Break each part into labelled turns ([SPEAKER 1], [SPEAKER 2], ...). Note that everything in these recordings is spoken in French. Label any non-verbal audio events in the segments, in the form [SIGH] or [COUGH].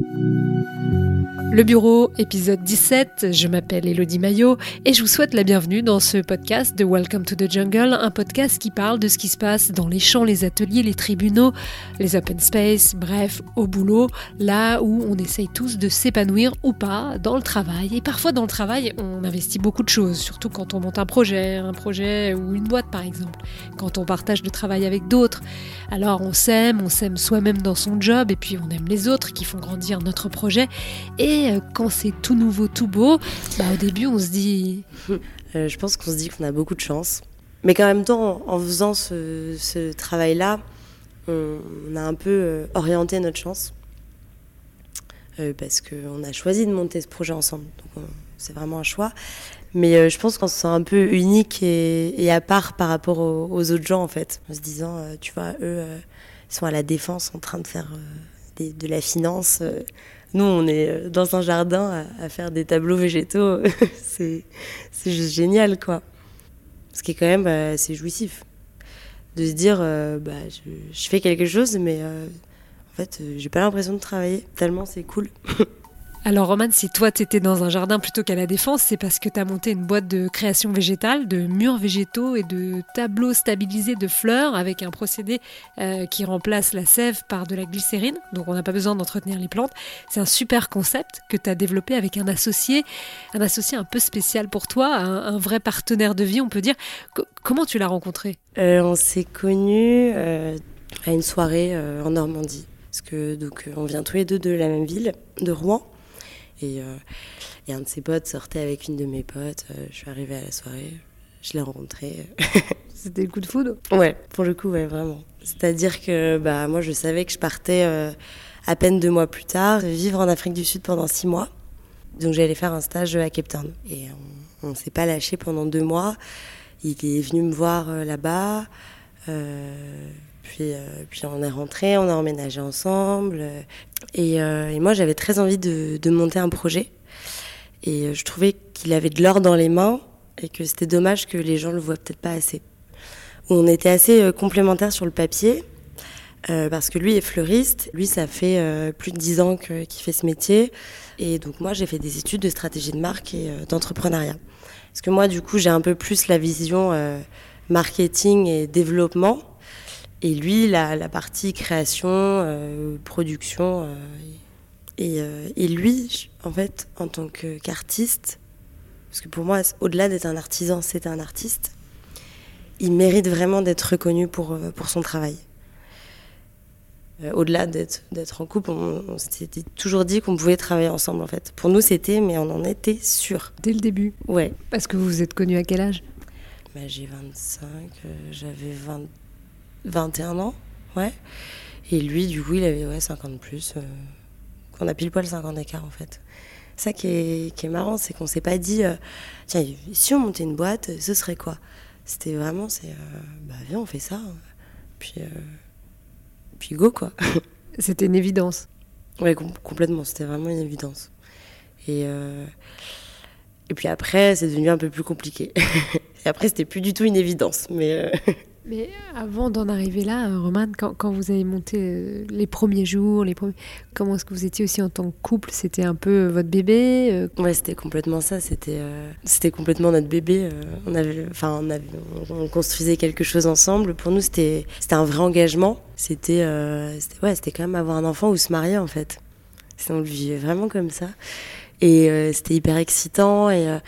[SPEAKER 1] you Le bureau, épisode 17, je m'appelle Elodie Maillot et je vous souhaite la bienvenue dans ce podcast de Welcome to the Jungle, un podcast qui parle de ce qui se passe dans les champs, les ateliers, les tribunaux, les open space, bref, au boulot, là où on essaye tous de s'épanouir ou pas dans le travail. Et parfois dans le travail, on investit beaucoup de choses, surtout quand on monte un projet, un projet ou une boîte par exemple, quand on partage le travail avec d'autres. Alors on s'aime, on s'aime soi-même dans son job et puis on aime les autres qui font grandir notre projet. Et euh, quand c'est tout nouveau, tout beau, bah, au début, on se dit. [LAUGHS]
[SPEAKER 2] Euh, je pense qu'on se dit qu'on a beaucoup de chance. Mais qu'en même temps, en faisant ce, travail-là, on, a un peu euh, orienté notre chance. parce qu'on a choisi de monter ce projet ensemble. C'est vraiment un choix. Mais je pense qu'on se sent un peu unique et, à part par rapport aux, autres gens, en fait. En se disant, tu vois, eux, ils sont à la défense en train de faire de la finance. Nous, on est euh, dans un jardin à, faire des tableaux végétaux. [LAUGHS] c'est juste génial, quoi. Ce qui est quand même assez jouissif. De se dire, euh, bah, je, fais quelque chose, mais euh, en fait, j'ai pas l'impression de travailler. Tellement c'est cool. [LAUGHS]
[SPEAKER 1] Alors Roman, si toi tu étais dans un jardin plutôt qu'à la défense, c'est parce que tu as monté une boîte de création végétale, de murs végétaux et de tableaux stabilisés de fleurs avec un procédé euh, qui remplace la sève par de la glycérine. Donc on n'a pas besoin d'entretenir les plantes. C'est un super concept que tu as développé avec un associé, un associé un peu spécial pour toi, un, vrai partenaire de vie, on peut dire. comment tu l'as rencontré?
[SPEAKER 2] Euh, On s'est connus euh, à une soirée en Normandie. Que donc on vient tous les deux de la même ville, de Rouen. Euh, et, un de ses potes sortait avec une de mes potes. Euh, je suis arrivée à la soirée, je l'ai rencontré. [LAUGHS]
[SPEAKER 1] C'était le coup de foudre
[SPEAKER 2] Ouais, pour le coup, ouais, vraiment. C'est-à-dire que bah, moi, je savais que je partais euh, à peine deux mois plus tard vivre en Afrique du Sud pendant six mois. Donc j'allais faire un stage à Cape Town. Et on ne s'est pas lâché pendant deux mois. Il est venu me voir là-bas. Euh, puis on est rentré, on a emménagé ensemble. Et, euh, et moi, j'avais très envie de, monter un projet. Et euh, je trouvais qu'il avait de l'or dans les mains et que c'était dommage que les gens le voient peut-être pas assez. On était assez complémentaires sur le papier. Euh, parce que lui est fleuriste. Lui, ça fait euh, plus de dix ans qu'il fait ce métier. Et donc moi, j'ai fait des études de stratégie de marque et euh, d'entrepreneuriat. Parce que moi, du coup, j'ai un peu plus la vision marketing et développement. Et lui, la, la partie création, euh, production. Euh, et, euh, et, lui, en fait, en tant qu'artiste, parce que pour moi, au-delà d'être un artisan, c'est un artiste, il mérite vraiment d'être reconnu pour, pour son travail. Au-delà d'être en couple, on, s'était toujours dit qu'on pouvait travailler ensemble, en fait. Pour nous, c'était, mais on en était sûr.
[SPEAKER 1] Dès le début
[SPEAKER 2] Ouais.
[SPEAKER 1] Parce que vous vous êtes connus à quel âge?
[SPEAKER 2] Bah, J'ai 25, j'avais 20 21 ans, ouais. Et lui, du coup, il avait ouais, 50 plus. Euh, qu'on a pile poil 50 d'écart, en fait. Ça qui est, qui est marrant, c'est qu'on s'est pas dit, euh, tiens, si on montait une boîte, ce serait quoi? C'était vraiment, c'est, euh, bah viens, on fait ça. Puis, puis go, quoi. [LAUGHS]
[SPEAKER 1] C'était une évidence.
[SPEAKER 2] Ouais, complètement, c'était vraiment une évidence. Et, et puis après, c'est devenu un peu plus compliqué. [LAUGHS] et après, c'était plus du tout une évidence, mais.
[SPEAKER 1] Mais avant d'en arriver là, euh, Roman, quand, vous avez monté euh, les premiers jours, les premiers, comment est-ce que vous étiez aussi en tant que couple? C'était un peu euh, votre bébé
[SPEAKER 2] Ouais, c'était complètement ça. C'était, c'était complètement notre bébé. on avait, enfin, on, construisait quelque chose ensemble. Pour nous, c'était, un vrai engagement. C'était, c'était, ouais, quand même avoir un enfant ou se marier en fait. On le vivait vraiment comme ça. Et c'était hyper excitant. Et,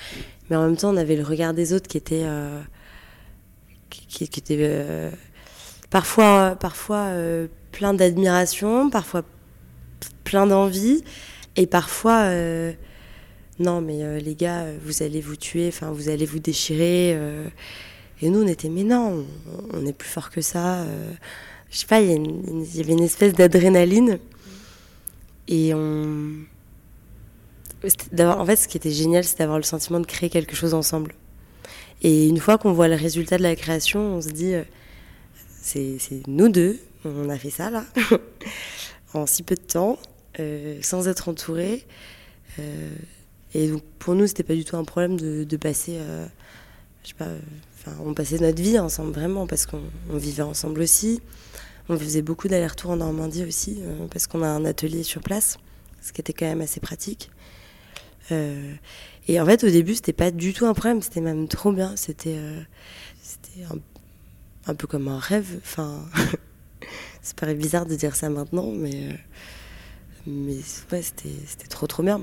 [SPEAKER 2] mais en même temps, on avait le regard des autres qui était qui, était euh, parfois, parfois euh, plein d'admiration, parfois plein d'envie, et parfois euh, non mais les gars, vous allez vous tuer, enfin vous allez vous déchirer. et nous on était mais non, on, est plus fort que ça. je sais pas, il y, y, avait une espèce d'adrénaline et on en fait, ce qui était génial, c'est d'avoir le sentiment de créer quelque chose ensemble. Et une fois qu'on voit le résultat de la création, on se dit, euh, c'est nous deux, on a fait ça là, [LAUGHS] en si peu de temps, euh, sans être entourés. Euh, et donc pour nous, c'était pas du tout un problème de, de passer, je sais pas, on passait notre vie ensemble vraiment parce qu'on vivait ensemble aussi. On faisait beaucoup d'allers-retours en Normandie aussi parce qu'on a un atelier sur place ce qui était quand même assez pratique. Et en fait, au début, c'était pas du tout un problème, c'était même trop bien. C'était c'était un, peu comme un rêve. Enfin, [LAUGHS] ça paraît bizarre de dire ça maintenant, mais, mais c'était trop trop bien.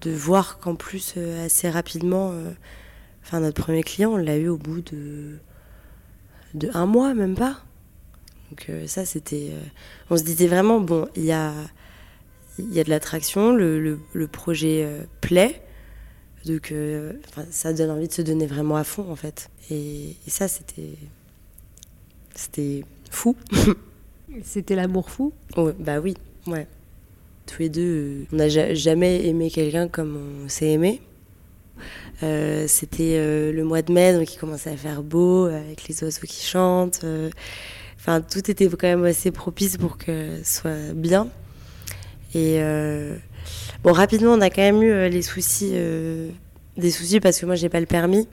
[SPEAKER 2] De voir qu'en plus, assez rapidement, enfin, notre premier client, on l'a eu au bout de, de un mois, même pas. Donc euh, ça, c'était... Euh, on se disait vraiment, bon, il y a, y a de l'attraction, le, le, projet euh, plaît, donc ça donne envie de se donner vraiment à fond, en fait. Et, ça, c'était... C'était fou. [LAUGHS]
[SPEAKER 1] c'était l'amour fou?
[SPEAKER 2] Bah oui, ouais. Tous les deux, on n'a jamais aimé quelqu'un comme on s'est aimé. c'était le mois de mai, donc il commençait à faire beau, avec les oiseaux qui chantent. Enfin, tout était quand même assez propice pour que ce soit bien. Et euh, bon, rapidement, on a quand même eu euh, les soucis, euh, des soucis parce que moi, j'ai pas le permis.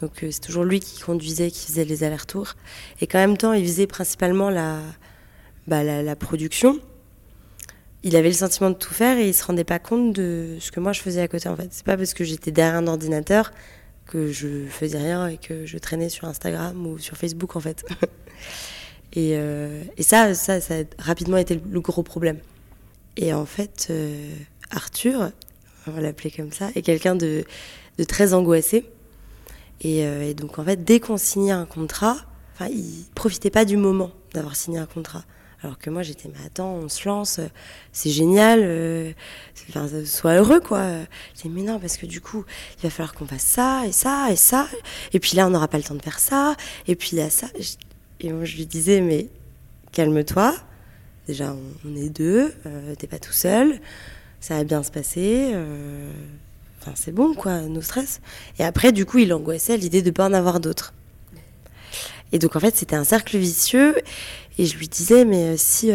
[SPEAKER 2] Donc, c'est toujours lui qui conduisait, qui faisait les allers-retours. Et qu'en même temps, il faisait principalement la, bah, la, production. Il avait le sentiment de tout faire et il se rendait pas compte de ce que moi je faisais à côté en fait. C'est pas parce que j'étais derrière un ordinateur que je faisais rien et que je traînais sur Instagram ou sur Facebook en fait. [LAUGHS] Et, euh, ça, ça, ça, a rapidement été le gros problème. Et en fait, euh, Arthur, on va l'appeler comme ça, est quelqu'un de, très angoissé. Et, euh, et, donc, en fait, dès qu'on signait un contrat, enfin, il profitait pas du moment d'avoir signé un contrat. Alors que moi, j'étais, mais attends, on se lance, c'est génial, euh, enfin, sois heureux, quoi. J'ai mais non, parce que du coup, il va falloir qu'on fasse ça, et ça, et ça. Et puis là, on n'aura pas le temps de faire ça. Et puis il y a ça. Et je lui disais, mais calme-toi. Déjà, on, est deux, euh, t'es pas tout seul, ça va bien se passer. Euh, enfin, c'est bon, quoi, nos stress. Et après, du coup, il angoissait à l'idée de ne pas en avoir d'autres. Et donc, en fait, c'était un cercle vicieux. Et je lui disais, mais euh, si,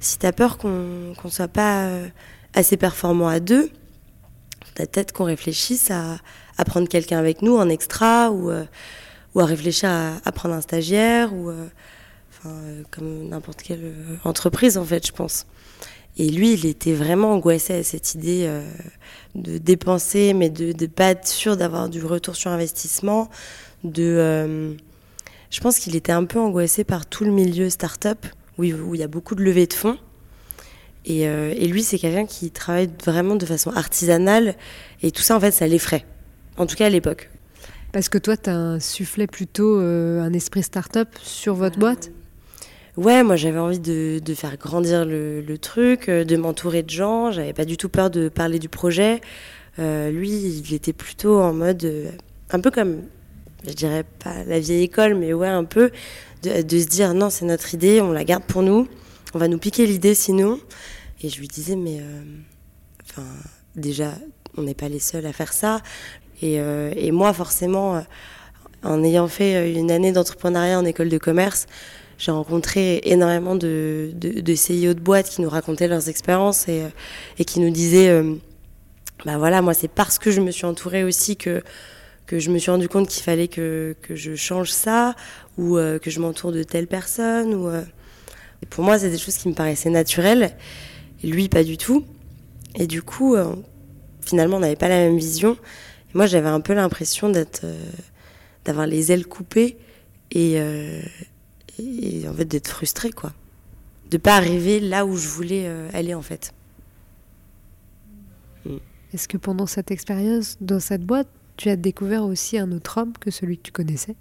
[SPEAKER 2] si t'as peur qu'on ne soit pas assez performant à deux, peut-être qu'on réfléchisse à, prendre quelqu'un avec nous en extra ou ou à réfléchir à, prendre un stagiaire ou euh, euh, comme n'importe quelle euh, entreprise en fait, je pense. Et lui, il était vraiment angoissé à cette idée de dépenser, mais de ne pas être sûr d'avoir du retour sur investissement. De, je pense qu'il était un peu angoissé par tout le milieu start-up, où, où il y a beaucoup de levées de fonds. Et, et lui, c'est quelqu'un qui travaille vraiment de façon artisanale. Et tout ça, en fait, ça l'effraie. En tout cas, à l'époque.
[SPEAKER 1] Parce que toi, tu as soufflé plutôt euh, un esprit start-up sur votre boîte?
[SPEAKER 2] Ouais, moi j'avais envie de, faire grandir le, truc, euh, de m'entourer de gens. J'avais pas du tout peur de parler du projet. Euh, lui, il était plutôt en mode, un peu comme, je dirais pas la vieille école, mais ouais, un peu, de, se dire non, c'est notre idée, on la garde pour nous, on va nous piquer l'idée sinon. Et je lui disais, mais enfin, déjà, on n'est pas les seuls à faire ça. Euh, et, moi, forcément, euh, en ayant fait euh, une année d'entrepreneuriat en école de commerce, j'ai rencontré énormément de, de, de, CEO de boîtes qui nous racontaient leurs expériences et, et qui nous disaient, bah voilà, moi c'est parce que je me suis entourée aussi que que je me suis rendu compte qu'il fallait que, que je change ça ou que je m'entoure de telle personne ou et pour moi c'est des choses qui me paraissaient naturelles et lui pas du tout. Et du coup finalement on n'avait pas la même vision. Moi, j'avais un peu l'impression d'être, euh, d'avoir les ailes coupées euh, et, en fait d'être frustrée, quoi. De pas arriver là où je voulais euh, aller, en fait.
[SPEAKER 1] Mm. Est-ce que pendant cette expérience, dans cette boîte, tu as découvert aussi un autre homme que celui que tu connaissais?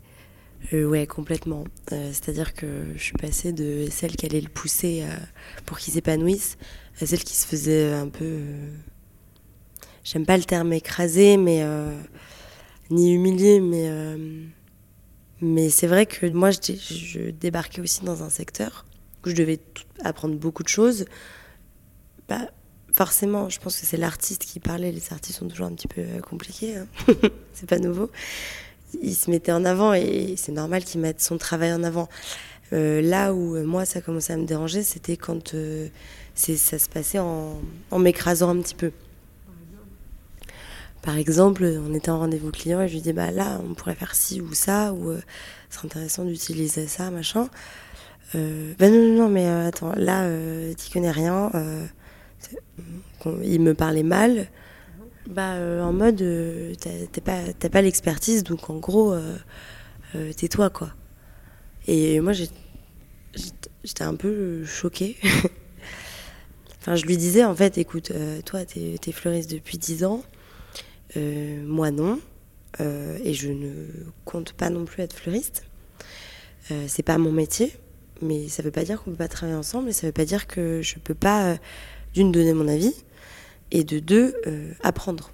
[SPEAKER 2] Euh, Ouais, complètement. c'est-à-dire que je suis passée de celle qui allait le pousser pour qu'il s'épanouisse à celle qui se faisait un peu j'aime pas le terme écrasé, mais euh, ni humilié, mais euh, mais c'est vrai que moi je, débarquais aussi dans un secteur où je devais apprendre beaucoup de choses. Bah, forcément, je pense que c'est l'artiste qui parlait. Les artistes sont toujours un petit peu euh, compliqués, hein. [LAUGHS] c'est pas nouveau. Il se mettait en avant et c'est normal qu'il mette son travail en avant. là où moi ça commençait à me déranger, c'était quand ça se passait en m'écrasant un petit peu. Par exemple, on était en rendez-vous client et je lui dis bah là on pourrait faire ci ou ça ou euh, c'est intéressant d'utiliser ça machin. Euh, bah non non non mais euh, attends là tu connais rien il me parlait mal, bah, euh, en mode, euh, t'as pas, pas l'expertise, donc en gros, euh, tais-toi, quoi. Et moi, j'étais un peu choquée. [LAUGHS] enfin, je lui disais, en fait, écoute, toi, t'es es fleuriste depuis 10 ans, moi non, et je ne compte pas non plus être fleuriste. c'est pas mon métier, mais ça veut pas dire qu'on peut pas travailler ensemble, et ça veut pas dire que je peux pas, d'une, donner mon avis, et de deux, euh, apprendre,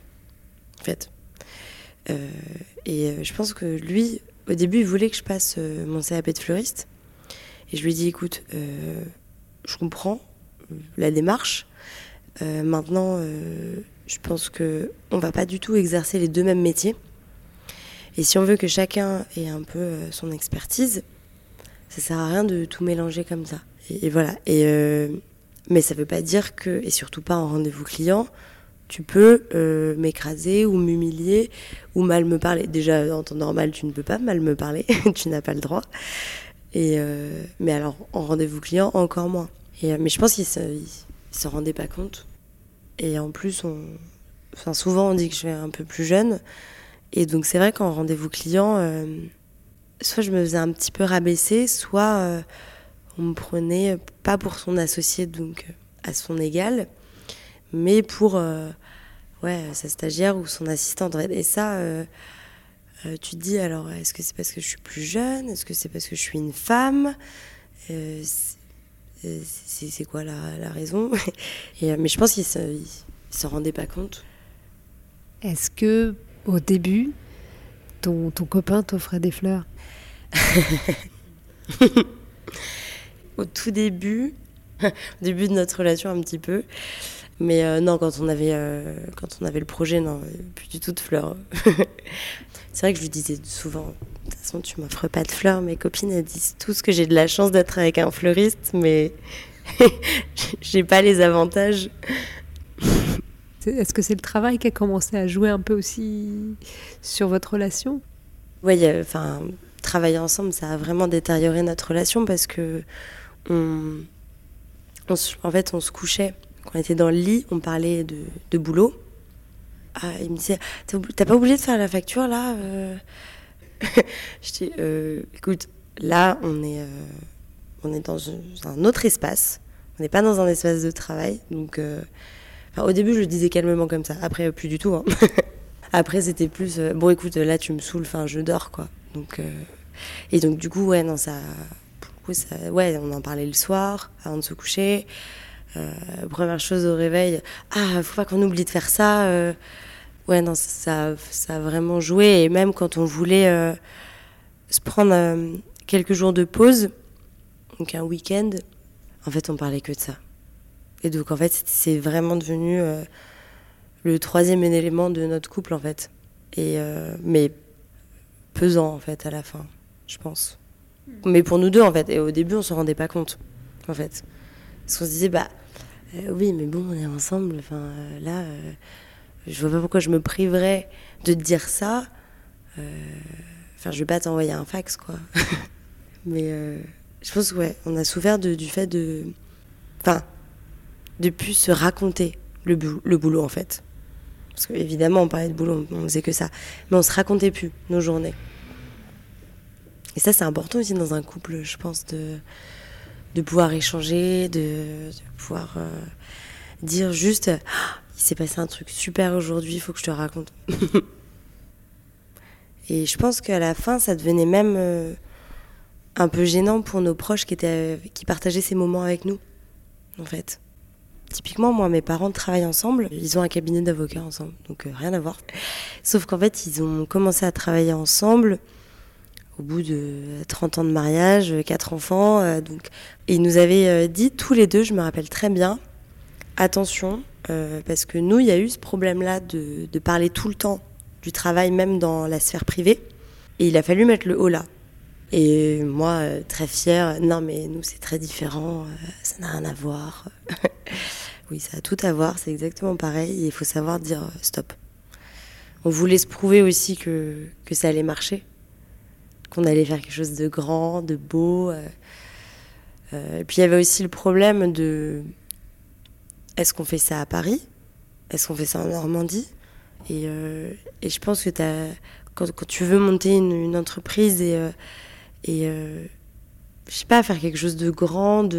[SPEAKER 2] en fait. Euh, et euh, je pense que lui, au début, il voulait que je passe mon CAP de fleuriste. Et je lui ai dit, écoute, je comprends la démarche. maintenant, je pense que on va pas du tout exercer les deux mêmes métiers. Et si on veut que chacun ait un peu son expertise, ça sert à rien de tout mélanger comme ça. Et, voilà. Et mais ça veut pas dire que, et surtout pas en rendez-vous client, tu peux euh, m'écraser ou m'humilier ou mal me parler. Déjà, en temps normal, tu ne peux pas mal me parler, [LAUGHS] tu n'as pas le droit. Et euh, mais alors, en rendez-vous client, encore moins. Et, euh, mais je pense qu'il ne se, rendait pas compte. Et en plus, on, enfin, souvent, on dit que je suis un peu plus jeune. Et donc, c'est vrai qu'en rendez-vous client, soit je me faisais un petit peu rabaisser, soit on me prenait pas pour son associé, donc à son égal, mais pour euh, ouais, sa stagiaire ou son assistante. Et ça, euh, euh, tu te dis alors, est-ce que c'est parce que je suis plus jeune? Est-ce que c'est parce que je suis une femme? C'est quoi la, raison [LAUGHS] Et, Mais je pense qu'il ne se, rendait pas compte.
[SPEAKER 1] Est-ce que au début, ton, ton copain t'offrait des fleurs [LAUGHS]
[SPEAKER 2] au tout début, [LAUGHS] au début de notre relation un petit peu. Mais euh, non, quand on, avait, euh, quand on avait le projet, non, plus du tout de fleurs. [LAUGHS] c'est vrai que je lui disais souvent, de toute façon, tu m'offres pas de fleurs. Mes copines, elles disent tous que j'ai de la chance d'être avec un fleuriste, mais [LAUGHS] j'ai pas les avantages.
[SPEAKER 1] Est-ce que c'est le travail qui a commencé à jouer un peu aussi sur votre relation?
[SPEAKER 2] Oui, enfin, travailler ensemble, ça a vraiment détérioré notre relation parce que on, en fait, on se couchait. On était dans le lit, on parlait de, boulot. Ah, il me disait T'as pas oublié de faire la facture là euh [LAUGHS] Je dis euh, Écoute, là, on est, euh, on est dans un autre espace. On n'est pas dans un espace de travail. Donc, au début, je le disais calmement comme ça. Après, plus du tout. Hein. [LAUGHS] Après, c'était plus Bon, écoute, là, tu me saoules, enfin, je dors, quoi. Donc, et donc, du coup, ouais, non, ça ouais, on en parlait le soir, avant de se coucher. Euh, première chose au réveil, ah, faut pas qu'on oublie de faire ça. Euh. ouais, non, ça, ça a vraiment joué. Et même quand on voulait euh, se prendre quelques jours de pause, donc un week-end, en fait, on parlait que de ça. Et donc, en fait, c'est vraiment devenu le troisième élément de notre couple, en fait. Et, mais pesant, en fait, à la fin, je pense. Mais pour nous deux, en fait. Et au début, on se rendait pas compte, en fait. Parce qu'on se disait, bah, euh, oui, mais bon, on est ensemble. Enfin, euh, là, euh, je vois pas pourquoi je me priverais de dire ça. Enfin, je vais pas t'envoyer un fax, quoi. [LAUGHS] mais je pense ouais, on a souffert du fait de. Enfin, de plus se raconter le, le boulot, en fait. Parce qu'évidemment, on parlait de boulot, on faisait que ça. Mais on se racontait plus nos journées. Et ça, c'est important aussi dans un couple, je pense, de, de pouvoir échanger, de, pouvoir euh, dire juste ah, il s'est passé un truc super aujourd'hui, il faut que je te raconte. [LAUGHS] Et je pense qu'à la fin, ça devenait même euh, un peu gênant pour nos proches qui, étaient, qui partageaient ces moments avec nous, en fait. Typiquement, moi, mes parents travaillent ensemble. Ils ont un cabinet d'avocats ensemble, donc euh, rien à voir. Sauf qu'en fait, ils ont commencé à travailler ensemble au bout de 30 ans de mariage, 4 enfants. Euh, donc, et ils nous avaient euh, dit tous les deux, je me rappelle très bien, attention, euh, parce que nous, il y a eu ce problème-là de, de, parler tout le temps du travail, même dans la sphère privée. Et il a fallu mettre le haut là. Et moi, très fière, non mais nous, c'est très différent, ça n'a rien à voir. [LAUGHS] oui, ça a tout à voir, c'est exactement pareil. Il faut savoir dire stop. On voulait se prouver aussi que, que ça allait marcher qu'on allait faire quelque chose de grand, de beau. Euh, euh, et puis il y avait aussi le problème de. est-ce qu'on fait ça à Paris? Est-ce qu'on fait ça en Normandie? Et, et, je pense que quand, tu veux monter une, entreprise et, je sais pas, faire quelque chose de grand,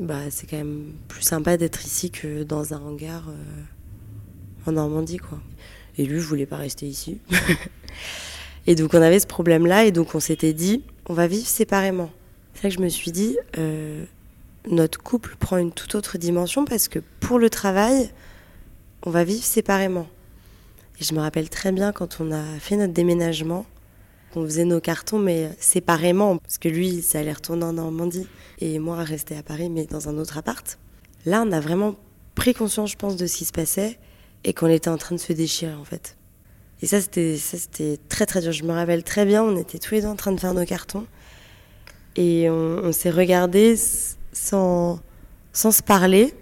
[SPEAKER 2] bah, c'est quand même plus sympa d'être ici que dans un hangar euh, en Normandie, quoi. Et lui, je voulais pas rester ici. [LAUGHS] et donc, on avait ce problème-là, et donc on s'était dit, on va vivre séparément. C'est là que je me suis dit, euh, notre couple prend une toute autre dimension parce que pour le travail, on va vivre séparément. Et je me rappelle très bien quand on a fait notre déménagement, on faisait nos cartons, mais séparément, parce que lui, ça allait retourner en Normandie, et moi, rester à Paris, mais dans un autre appart. Là, on a vraiment pris conscience, je pense, de ce qui se passait, et qu'on était en train de se déchirer, en fait. Et ça, c'était, très, très dur. Je me rappelle très bien, on était tous les deux en train de faire nos cartons, et on, s'est regardés sans, sans se parler,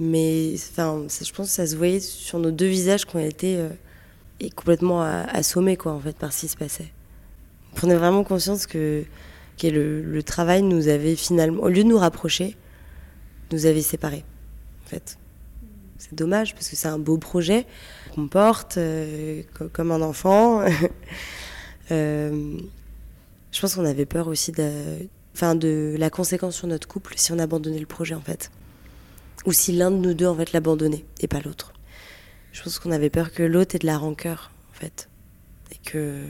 [SPEAKER 2] mais enfin, je pense que ça se voyait sur nos deux visages qu'on était... Euh, complètement assommé quoi en fait par ce qui se passait. On prenait vraiment conscience que, que le, travail nous avait finalement, au lieu de nous rapprocher, nous avait séparés en fait. C'est dommage parce que c'est un beau projet qu'on porte euh, comme un enfant. [LAUGHS] euh, je pense qu'on avait peur aussi de, enfin, de la conséquence sur notre couple si on abandonnait le projet en fait. Ou si l'un de nous deux en fait l'abandonnait et pas l'autre. Je pense qu'on avait peur que l'autre ait de la rancœur, en fait. Et que,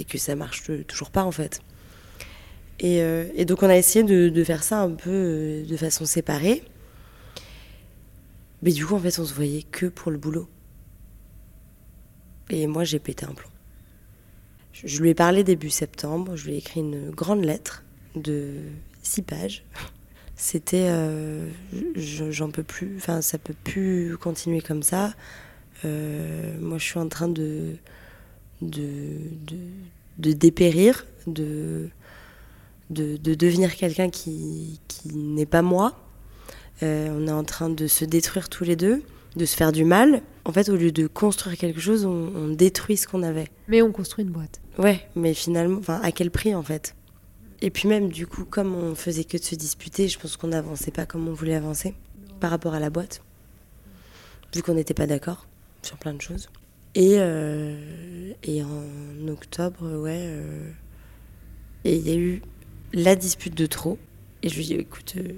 [SPEAKER 2] et que ça marche toujours pas, en fait. Et, euh, et donc, on a essayé de, de, faire ça un peu de façon séparée. Mais du coup, en fait, on se voyait que pour le boulot. Et moi, j'ai pété un plomb. Je, lui ai parlé début septembre. Je lui ai écrit une grande lettre de six pages c'était euh, j'en peux plus, enfin ça peut plus continuer comme ça. Euh, moi je suis en train de, de, de, dépérir, de, de, devenir quelqu'un qui, qui n'est pas moi. Euh, on est en train de se détruire tous les deux, de se faire du mal. En fait, au lieu de construire quelque chose, on, on détruit ce qu'on avait.
[SPEAKER 1] Mais on construit une boîte.
[SPEAKER 2] Ouais, mais finalement, à quel prix en fait? Et puis même, du coup, comme on faisait que de se disputer, je pense qu'on n'avançait pas comme on voulait avancer par rapport à la boîte, vu qu'on n'était pas d'accord sur plein de choses. Et, euh, et en octobre, ouais, euh, et il y a eu la dispute de trop. Et je lui dis, écoute, euh,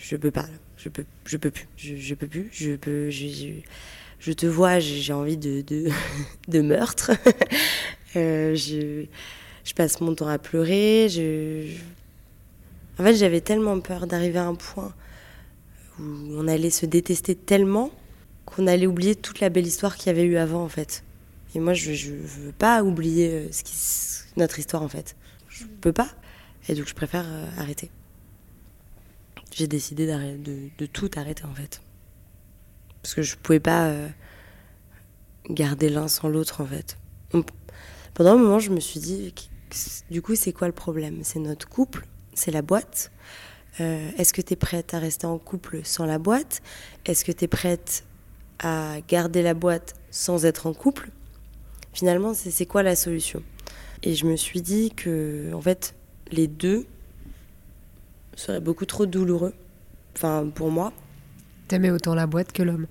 [SPEAKER 2] je, peux pas, je peux, je peux plus, je, peux plus, je peux, je, te vois, j'ai envie de, [LAUGHS] meurtre. [LAUGHS] je je passe mon temps à pleurer. Je, En fait, j'avais tellement peur d'arriver à un point où on allait se détester tellement qu'on allait oublier toute la belle histoire qu'il y avait eu avant, en fait. Et moi, je ne veux pas oublier euh, ce qui... notre histoire, en fait. Je peux pas. Et donc, je préfère euh, arrêter. J'ai décidé de, tout arrêter, en fait. Parce que je pouvais pas euh, garder l'un sans l'autre, en fait. Pendant un moment, je me suis dit, du coup, c'est quoi le problème? C'est notre couple, c'est la boîte? Euh, est-ce que tu es prête à rester en couple sans la boîte? Est-ce que tu es prête à garder la boîte sans être en couple? Finalement, c'est quoi la solution? Et je me suis dit que, en fait, les deux seraient beaucoup trop douloureux. Enfin, pour moi.
[SPEAKER 1] T'aimais autant la boîte que l'homme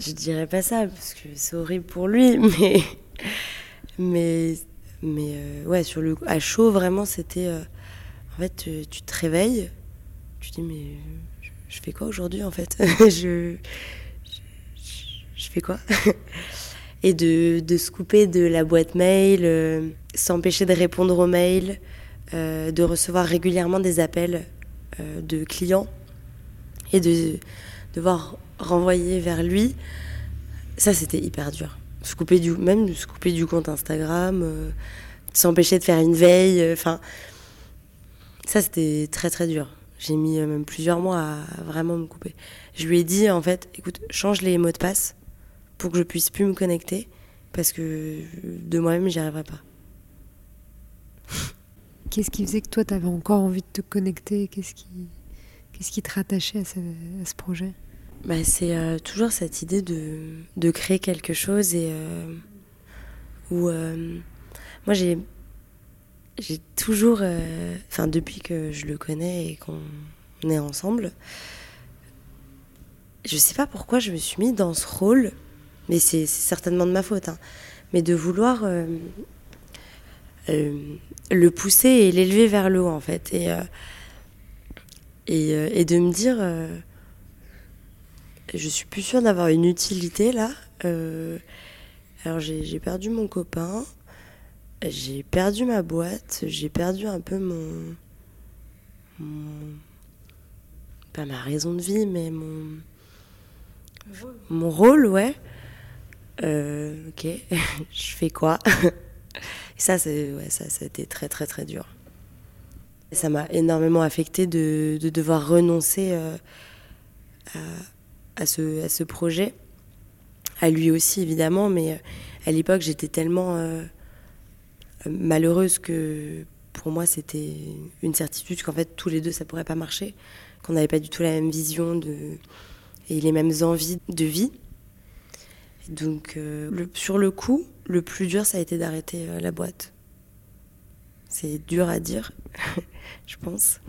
[SPEAKER 2] Je dirais pas ça, parce que c'est horrible pour lui, [LAUGHS] mais. Mais mais euh, ouais, sur le, à chaud, vraiment, c'était. Euh, en fait, tu, te réveilles, tu te dis, mais je, fais quoi aujourd'hui, en fait? [LAUGHS] Je, je, fais quoi? [LAUGHS] Et de, de, se couper de la boîte mail, euh, s'empêcher de répondre aux mails, de recevoir régulièrement des appels de clients et de devoir renvoyer vers lui, ça c'était hyper dur se couper du, même se couper du compte Instagram, euh, s'empêcher de faire une veille. Euh, enfin, ça c'était très très dur. J'ai mis euh, même plusieurs mois à, vraiment me couper. Je lui ai dit en fait, écoute, change les mots de passe pour que je puisse plus me connecter parce que de moi-même j'y arriverai pas.
[SPEAKER 1] Qu'est-ce qui faisait que toi tu avais encore envie de te connecter? Qu'est-ce qui, qu'est-ce qui te rattachait à ce projet?
[SPEAKER 2] Bah, c'est euh, toujours cette idée de, créer quelque chose et euh, où euh, moi j'ai j'ai toujours enfin depuis que je le connais et qu'on est ensemble je sais pas pourquoi je me suis mis dans ce rôle, mais c'est certainement de ma faute, hein, mais de vouloir le pousser et l'élever vers le haut en fait. Et, euh, et, et, de me dire, je suis plus sûre d'avoir une utilité là. alors j'ai perdu mon copain, j'ai perdu ma boîte, j'ai perdu un peu mon, mon, pas ma raison de vie, mais mon mon rôle, ouais. Euh, ok, [LAUGHS] je fais quoi? [LAUGHS] Ça, c'est, ouais, ça, ça a été très, très, très dur. ça m'a énormément affecté de, de devoir renoncer euh, à, ce, à ce projet. À lui aussi, évidemment, mais euh, à l'époque, j'étais tellement malheureuse que pour moi, c'était une certitude qu'en fait, tous les deux, ça pourrait pas marcher, qu'on n'avait pas du tout la même vision de et les mêmes envies de vie. Donc euh, sur le coup, le plus dur, ça a été d'arrêter euh, la boîte. C'est dur à dire, [LAUGHS] je pense.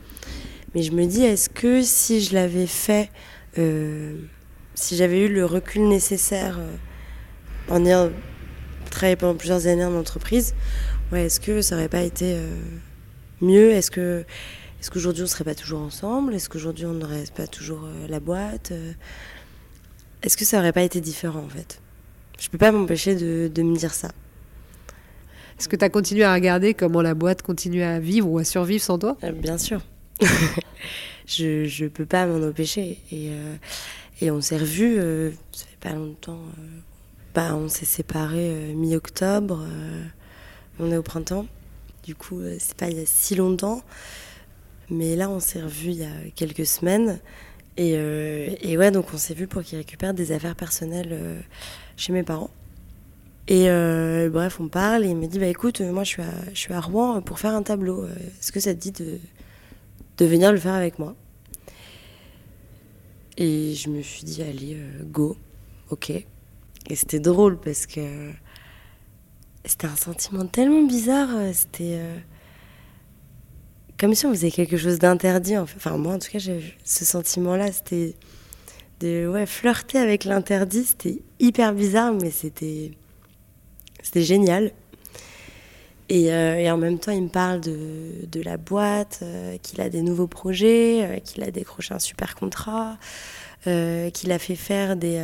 [SPEAKER 2] Mais je me dis, est-ce que si je l'avais fait, euh, si j'avais eu le recul nécessaire en ayant travaillé pendant plusieurs années en entreprise, ouais, est-ce que ça n'aurait pas été mieux? Est-ce que est-ce qu'aujourd'hui on serait pas toujours ensemble? Est-ce qu'aujourd'hui on n'aurait pas toujours euh, la boîte? Euh? Est-ce que ça aurait pas été différent en fait? Je peux pas m'empêcher de, de, me dire ça.
[SPEAKER 1] Est-ce que tu as continué à regarder comment la boîte continue à vivre ou à survivre sans toi?
[SPEAKER 2] Euh, Bien sûr. [LAUGHS] je ne peux pas m'en empêcher. Et, et on s'est revus, ça fait pas longtemps. bah, on s'est séparés mi-octobre. on est au printemps. Du coup, c'est pas il y a si longtemps. Mais là, on s'est revus il y a quelques semaines. Et, euh, et ouais, donc on s'est vu pour qu'il récupère des affaires personnelles euh, chez mes parents. Et euh, bref, on parle et il me dit Bah écoute, moi je suis à, je suis à Rouen pour faire un tableau. Est-ce que ça te dit de, de venir le faire avec moi? Et je me suis dit Allez, go, ok. Et c'était drôle parce que c'était un sentiment tellement bizarre. C'était comme si on faisait quelque chose d'interdit. Enfin, moi, en tout cas, j'ai ce sentiment-là. C'était de ouais, flirter avec l'interdit. C'était hyper bizarre, mais c'était génial. Et, euh, et, en même temps, il me parle de, la boîte, euh, qu'il a des nouveaux projets, euh, qu'il a décroché un super contrat, qu'il a fait faire des,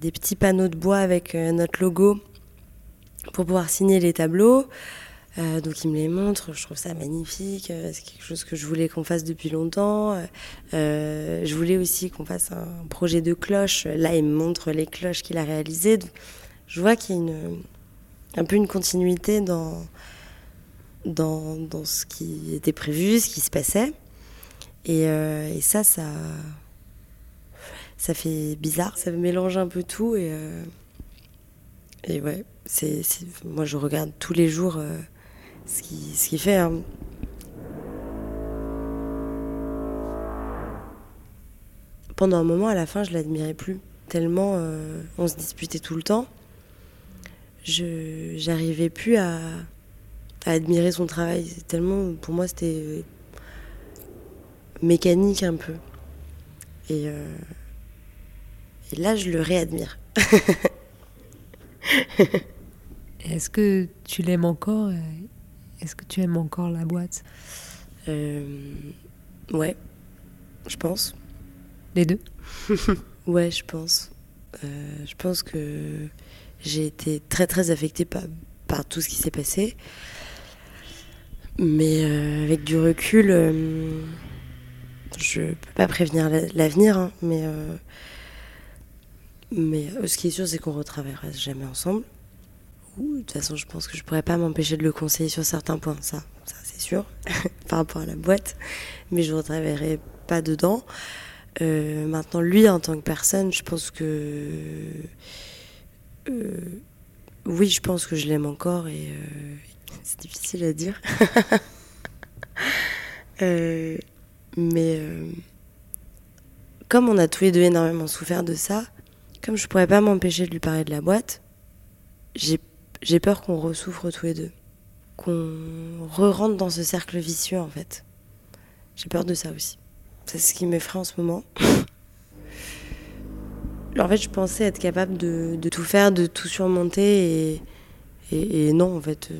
[SPEAKER 2] petits panneaux de bois avec notre logo pour pouvoir signer les tableaux. Euh, donc il me les montre, je trouve ça magnifique, euh, c'est quelque chose que je voulais qu'on fasse depuis longtemps. Euh, je voulais aussi qu'on fasse un projet de cloche. Là, il me montre les cloches qu'il a réalisées. je vois qu'il y a une, un peu une continuité dans, dans, dans, ce qui était prévu, ce qui se passait. Et, et ça, ça, ça fait bizarre, ça mélange un peu tout. Et, et ouais, c'est, moi je regarde tous les jours ce qui, ce qui fait. Hein. Pendant un moment, à la fin, je l'admirais plus. Tellement euh, on se disputait tout le temps. Je j'arrivais plus à, admirer son travail. Tellement, pour moi, c'était euh, mécanique un peu. Et, euh, et là, je le réadmire. [LAUGHS]
[SPEAKER 1] Est-ce que tu l'aimes encore est-ce que tu aimes encore la boîte?
[SPEAKER 2] Euh, Ouais, je pense.
[SPEAKER 1] Les deux? [LAUGHS]
[SPEAKER 2] Ouais, je pense. Euh, je pense que j'ai été très très affectée par, par tout ce qui s'est passé. Mais euh, avec du recul, euh, je peux pas prévenir l'avenir, hein, mais, mais ce qui est sûr, c'est qu'on retravaillera jamais ensemble de toute façon, je pense que je pourrais pas m'empêcher de le conseiller sur certains points, ça, c'est sûr, [LAUGHS] par rapport à la boîte, mais je ne retravaillerai pas dedans. Euh, maintenant, lui, en tant que personne, je pense que. Euh, oui, je pense que je l'aime encore et euh, c'est difficile à dire. [LAUGHS] mais comme on a tous les deux énormément souffert de ça, comme je pourrais pas m'empêcher de lui parler de la boîte, j'ai j'ai peur qu'on ressouffre tous les deux, qu'on re-rentre dans ce cercle vicieux en fait. J'ai peur de ça aussi. C'est ce qui m'effraie en ce moment. [LAUGHS] en fait, je pensais être capable de, tout faire, de tout surmonter, et, non, en fait, euh,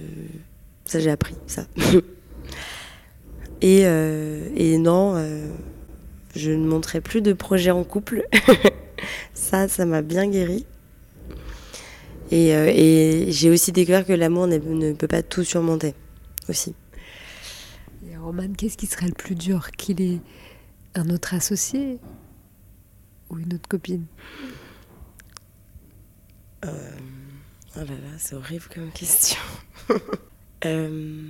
[SPEAKER 2] ça j'ai appris, ça. [LAUGHS] et, euh, et non, euh, je ne monterai plus de projets en couple. [LAUGHS] ça, ça m'a bien guéri. Et, j'ai aussi découvert que l'amour ne peut pas tout surmonter, aussi.
[SPEAKER 1] Et Roman, qu'est-ce qui serait le plus dur? Qu'il ait un autre associé ou une autre copine?
[SPEAKER 2] Euh, Oh là là, c'est horrible comme question. [LAUGHS] euh...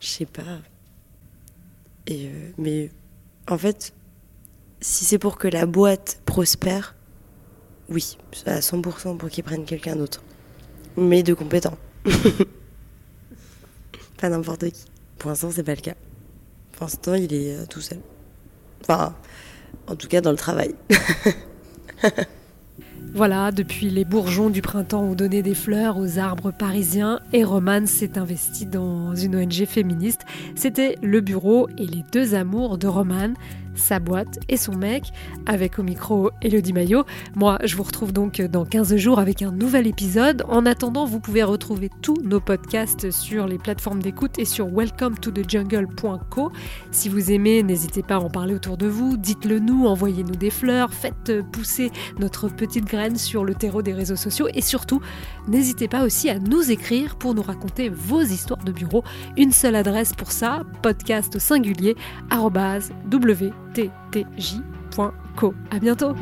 [SPEAKER 2] Je sais pas. Et euh, mais en fait, si c'est pour que la boîte prospère, oui, à 100% pour qu'ils prennent quelqu'un d'autre. Mais de compétent. [LAUGHS] pas n'importe qui. Pour l'instant, c'est pas le cas. Pour l'instant, il est euh, tout seul. Enfin, en tout cas, dans le travail. [LAUGHS]
[SPEAKER 1] Voilà, depuis les bourgeons du printemps ont donné des fleurs aux arbres parisiens et Roman s'est investi dans une ONG féministe. C'était le bureau et les deux amours de Roman sa boîte et son mec, avec au micro Elodie Maillot. Moi, je vous retrouve donc dans 15 jours avec un nouvel épisode. En attendant, vous pouvez retrouver tous nos podcasts sur les plateformes d'écoute et sur welcome to the jungle.co. Si vous aimez, n'hésitez pas à en parler autour de vous, dites-le nous, envoyez-nous des fleurs, faites pousser notre petite graine sur le terreau des réseaux sociaux et surtout, n'hésitez pas aussi à nous écrire pour nous raconter vos histoires de bureau. Une seule adresse pour ça, podcast au singulier, ttj.co. À bientôt!